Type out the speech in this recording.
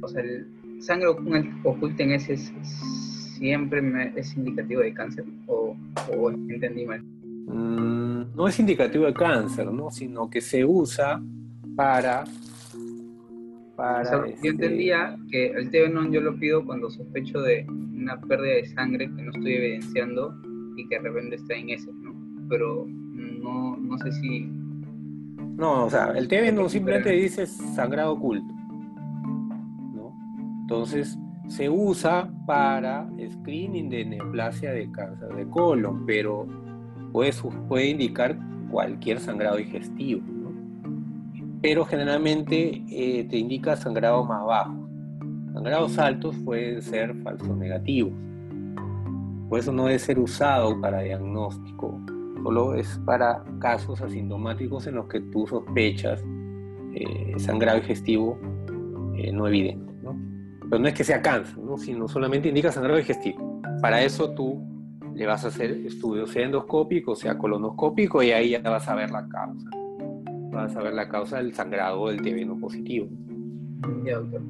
o sea, el sangre oculta en ese siempre es indicativo de cáncer o, o entendí mal. Mm, no es indicativo de cáncer, ¿no? Sino que se usa para... para Yo este entendía que el TB yo lo pido cuando sospecho de una pérdida de sangre que no estoy evidenciando y que de repente está en ese, ¿no? Pero no, no sé si... No, o sea, el TB no simplemente dice sangrado oculto. Entonces, se usa para screening de neoplasia de cáncer de colon, pero puede, indicar cualquier sangrado digestivo. Pero generalmente eh, te indica sangrado más bajo. Sangrados altos pueden ser falsos negativos. Por eso no debe ser usado para diagnóstico. Solo es para casos asintomáticos en los que tú sospechas eh, sangrado digestivo eh, no evidente. Pero no es que sea cáncer, sino solamente indica sangrado digestivo. Para eso tú le vas a hacer estudios sea endoscópico, sea colonoscópico, y ahí ya vas a ver la causa. Vas a ver la causa del sangrado del TB positivo. Ya, doctor.